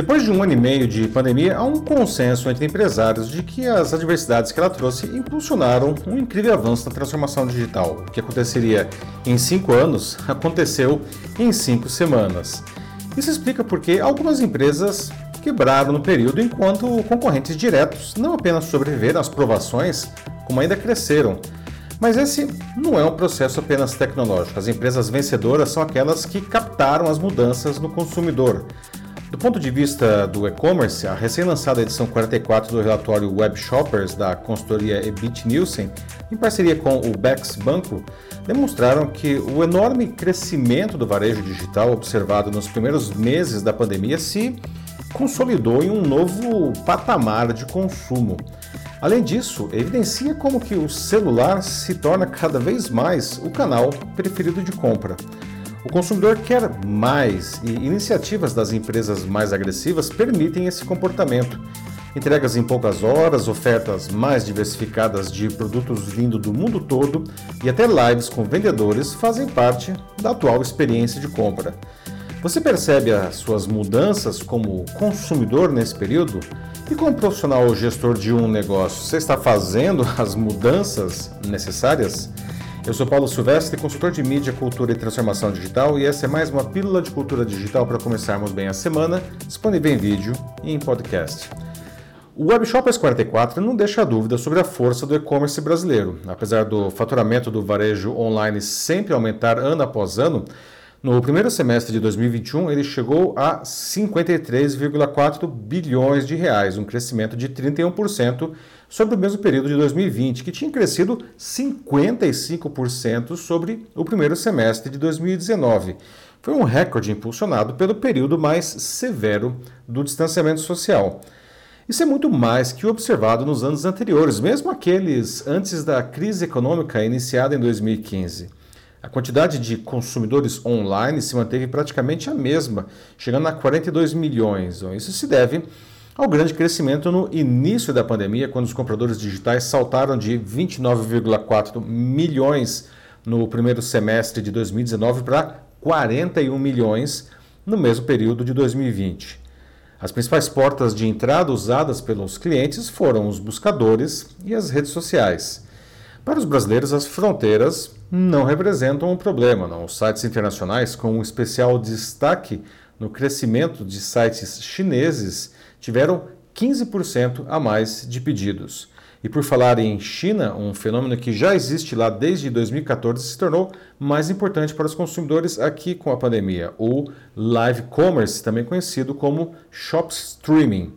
Depois de um ano e meio de pandemia, há um consenso entre empresários de que as adversidades que ela trouxe impulsionaram um incrível avanço na transformação digital. O que aconteceria em cinco anos aconteceu em cinco semanas. Isso explica porque algumas empresas quebraram no período, enquanto concorrentes diretos não apenas sobreviveram às provações, como ainda cresceram. Mas esse não é um processo apenas tecnológico. As empresas vencedoras são aquelas que captaram as mudanças no consumidor. Do ponto de vista do e-commerce, a recém-lançada edição 44 do relatório Web Shoppers da consultoria Ebit Nielsen, em parceria com o Bex Banco, demonstraram que o enorme crescimento do varejo digital observado nos primeiros meses da pandemia se consolidou em um novo patamar de consumo. Além disso, evidencia como que o celular se torna cada vez mais o canal preferido de compra. O consumidor quer mais e iniciativas das empresas mais agressivas permitem esse comportamento. Entregas em poucas horas, ofertas mais diversificadas de produtos vindo do mundo todo e até lives com vendedores fazem parte da atual experiência de compra. Você percebe as suas mudanças como consumidor nesse período? E como profissional ou gestor de um negócio, você está fazendo as mudanças necessárias? Eu sou Paulo Silvestre, consultor de mídia, cultura e transformação digital, e essa é mais uma pílula de cultura digital para começarmos bem a semana, disponível em vídeo e em podcast. O Webshoppers 44 não deixa dúvida sobre a força do e-commerce brasileiro. Apesar do faturamento do varejo online sempre aumentar ano após ano, no primeiro semestre de 2021 ele chegou a 53,4 bilhões de reais, um crescimento de 31% sobre o mesmo período de 2020, que tinha crescido 55% sobre o primeiro semestre de 2019. Foi um recorde impulsionado pelo período mais severo do distanciamento social. Isso é muito mais que o observado nos anos anteriores, mesmo aqueles antes da crise econômica iniciada em 2015. A quantidade de consumidores online se manteve praticamente a mesma, chegando a 42 milhões. Isso se deve ao grande crescimento no início da pandemia, quando os compradores digitais saltaram de 29,4 milhões no primeiro semestre de 2019 para 41 milhões no mesmo período de 2020. As principais portas de entrada usadas pelos clientes foram os buscadores e as redes sociais. Para os brasileiros, as fronteiras não representam um problema. Não? Os sites internacionais, com um especial destaque no crescimento de sites chineses, tiveram 15% a mais de pedidos. E por falar em China, um fenômeno que já existe lá desde 2014 se tornou mais importante para os consumidores aqui com a pandemia, o live commerce, também conhecido como shop streaming.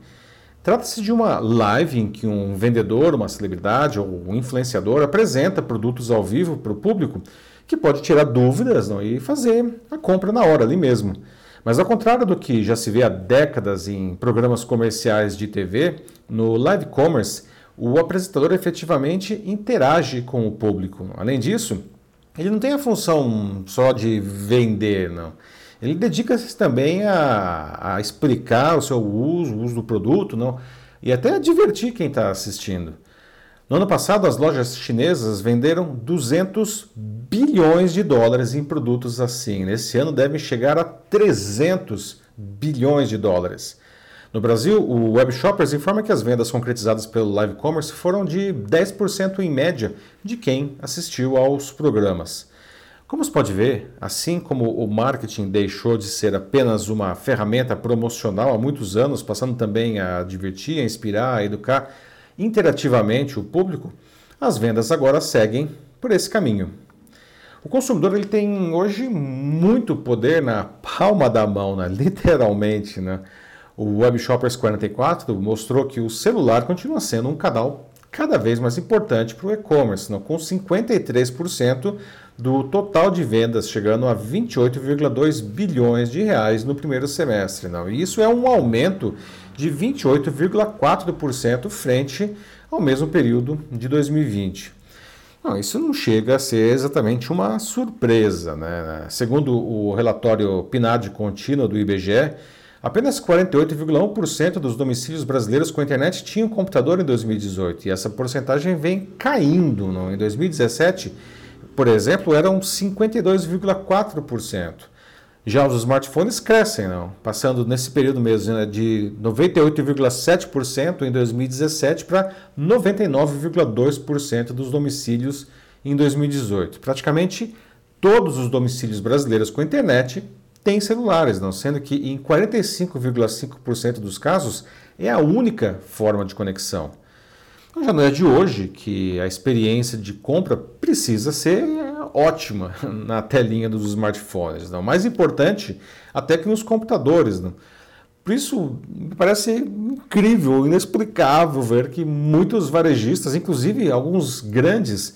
Trata-se de uma live em que um vendedor, uma celebridade ou um influenciador apresenta produtos ao vivo para o público que pode tirar dúvidas não, e fazer a compra na hora ali mesmo. Mas ao contrário do que já se vê há décadas em programas comerciais de TV, no live commerce, o apresentador efetivamente interage com o público. Além disso, ele não tem a função só de vender, não. Ele dedica-se também a, a, explicar o seu uso, o uso do produto, não, e até a divertir quem está assistindo. No ano passado, as lojas chinesas venderam 200 bilhões de dólares em produtos assim. Nesse ano, devem chegar a 300 bilhões de dólares. No Brasil, o Web Shoppers informa que as vendas concretizadas pelo live commerce foram de 10% em média de quem assistiu aos programas. Como se pode ver, assim como o marketing deixou de ser apenas uma ferramenta promocional há muitos anos, passando também a divertir, a inspirar, a educar, interativamente o público, as vendas agora seguem por esse caminho. O consumidor ele tem hoje muito poder na palma da mão, né? literalmente. Né? O Web Shoppers 44 mostrou que o celular continua sendo um canal cada vez mais importante para o e-commerce, com 53% do total de vendas chegando a 28,2 bilhões de reais no primeiro semestre. Não? E isso é um aumento de 28,4% frente ao mesmo período de 2020. Não, isso não chega a ser exatamente uma surpresa. Né? Segundo o relatório PNAD contínuo do IBGE, apenas 48,1% dos domicílios brasileiros com internet tinham computador em 2018 e essa porcentagem vem caindo. Não? Em 2017, por exemplo, eram 52,4%. Já os smartphones crescem, não? passando nesse período mesmo né, de 98,7% em 2017 para 99,2% dos domicílios em 2018. Praticamente todos os domicílios brasileiros com internet têm celulares, não? sendo que em 45,5% dos casos é a única forma de conexão. Então já não é de hoje que a experiência de compra precisa ser ótima na telinha dos smartphones. Não? Mais importante até que nos computadores. Não? Por isso, me parece incrível, inexplicável ver que muitos varejistas, inclusive alguns grandes,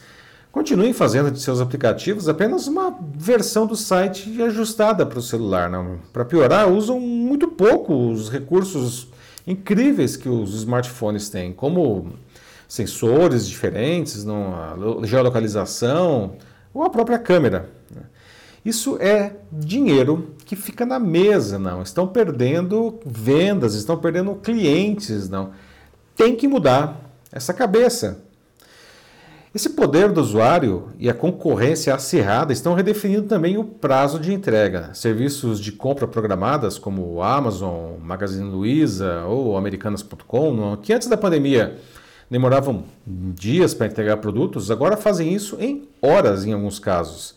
continuem fazendo de seus aplicativos apenas uma versão do site ajustada para o celular. Para piorar, usam muito pouco os recursos incríveis que os smartphones têm, como sensores diferentes, não, geolocalização, ou a própria câmera. Isso é dinheiro que fica na mesa, não. Estão perdendo vendas, estão perdendo clientes, não. Tem que mudar essa cabeça. Esse poder do usuário e a concorrência acirrada estão redefinindo também o prazo de entrega. Serviços de compra programadas como Amazon, Magazine Luiza ou Americanas.com, que antes da pandemia demoravam dias para entregar produtos, agora fazem isso em horas em alguns casos.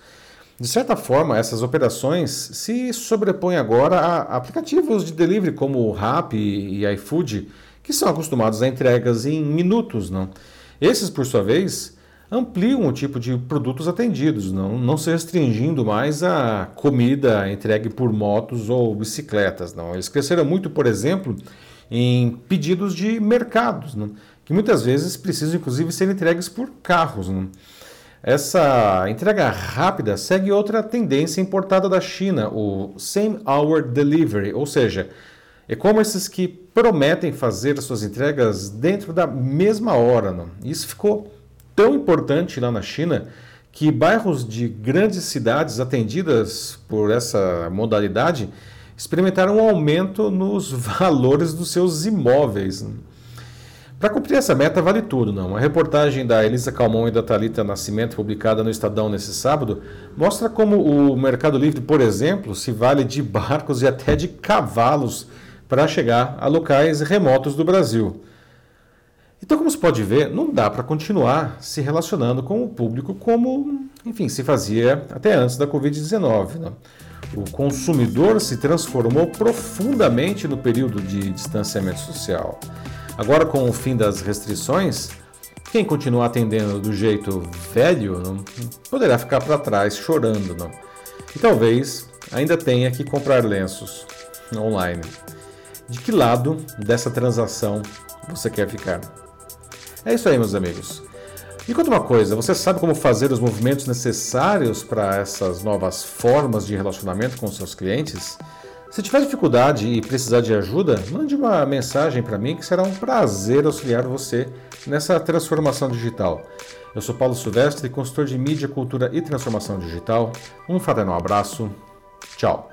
De certa forma, essas operações se sobrepõem agora a aplicativos de delivery como o Rappi e iFood, que são acostumados a entregas em minutos. Não? Esses, por sua vez, ampliam o tipo de produtos atendidos, não, não se restringindo mais a comida entregue por motos ou bicicletas. Não. Eles cresceram muito, por exemplo, em pedidos de mercados. Não que muitas vezes precisam inclusive ser entregues por carros. Né? Essa entrega rápida segue outra tendência importada da China, o Same Hour Delivery, ou seja, e-commerces que prometem fazer suas entregas dentro da mesma hora. Né? Isso ficou tão importante lá na China que bairros de grandes cidades atendidas por essa modalidade experimentaram um aumento nos valores dos seus imóveis. Né? Para cumprir essa meta vale tudo, não? A reportagem da Elisa Calmon e da Talita Nascimento, publicada no Estadão nesse sábado, mostra como o Mercado Livre, por exemplo, se vale de barcos e até de cavalos para chegar a locais remotos do Brasil. Então, como se pode ver, não dá para continuar se relacionando com o público como, enfim, se fazia até antes da Covid-19. O consumidor se transformou profundamente no período de distanciamento social. Agora, com o fim das restrições, quem continuar atendendo do jeito velho não poderá ficar para trás chorando, não. E talvez ainda tenha que comprar lenços online. De que lado dessa transação você quer ficar? É isso aí, meus amigos. Me conta uma coisa, você sabe como fazer os movimentos necessários para essas novas formas de relacionamento com seus clientes? Se tiver dificuldade e precisar de ajuda, mande uma mensagem para mim que será um prazer auxiliar você nessa transformação digital. Eu sou Paulo Silvestre, consultor de mídia, cultura e transformação digital. Um fraternal abraço. Tchau.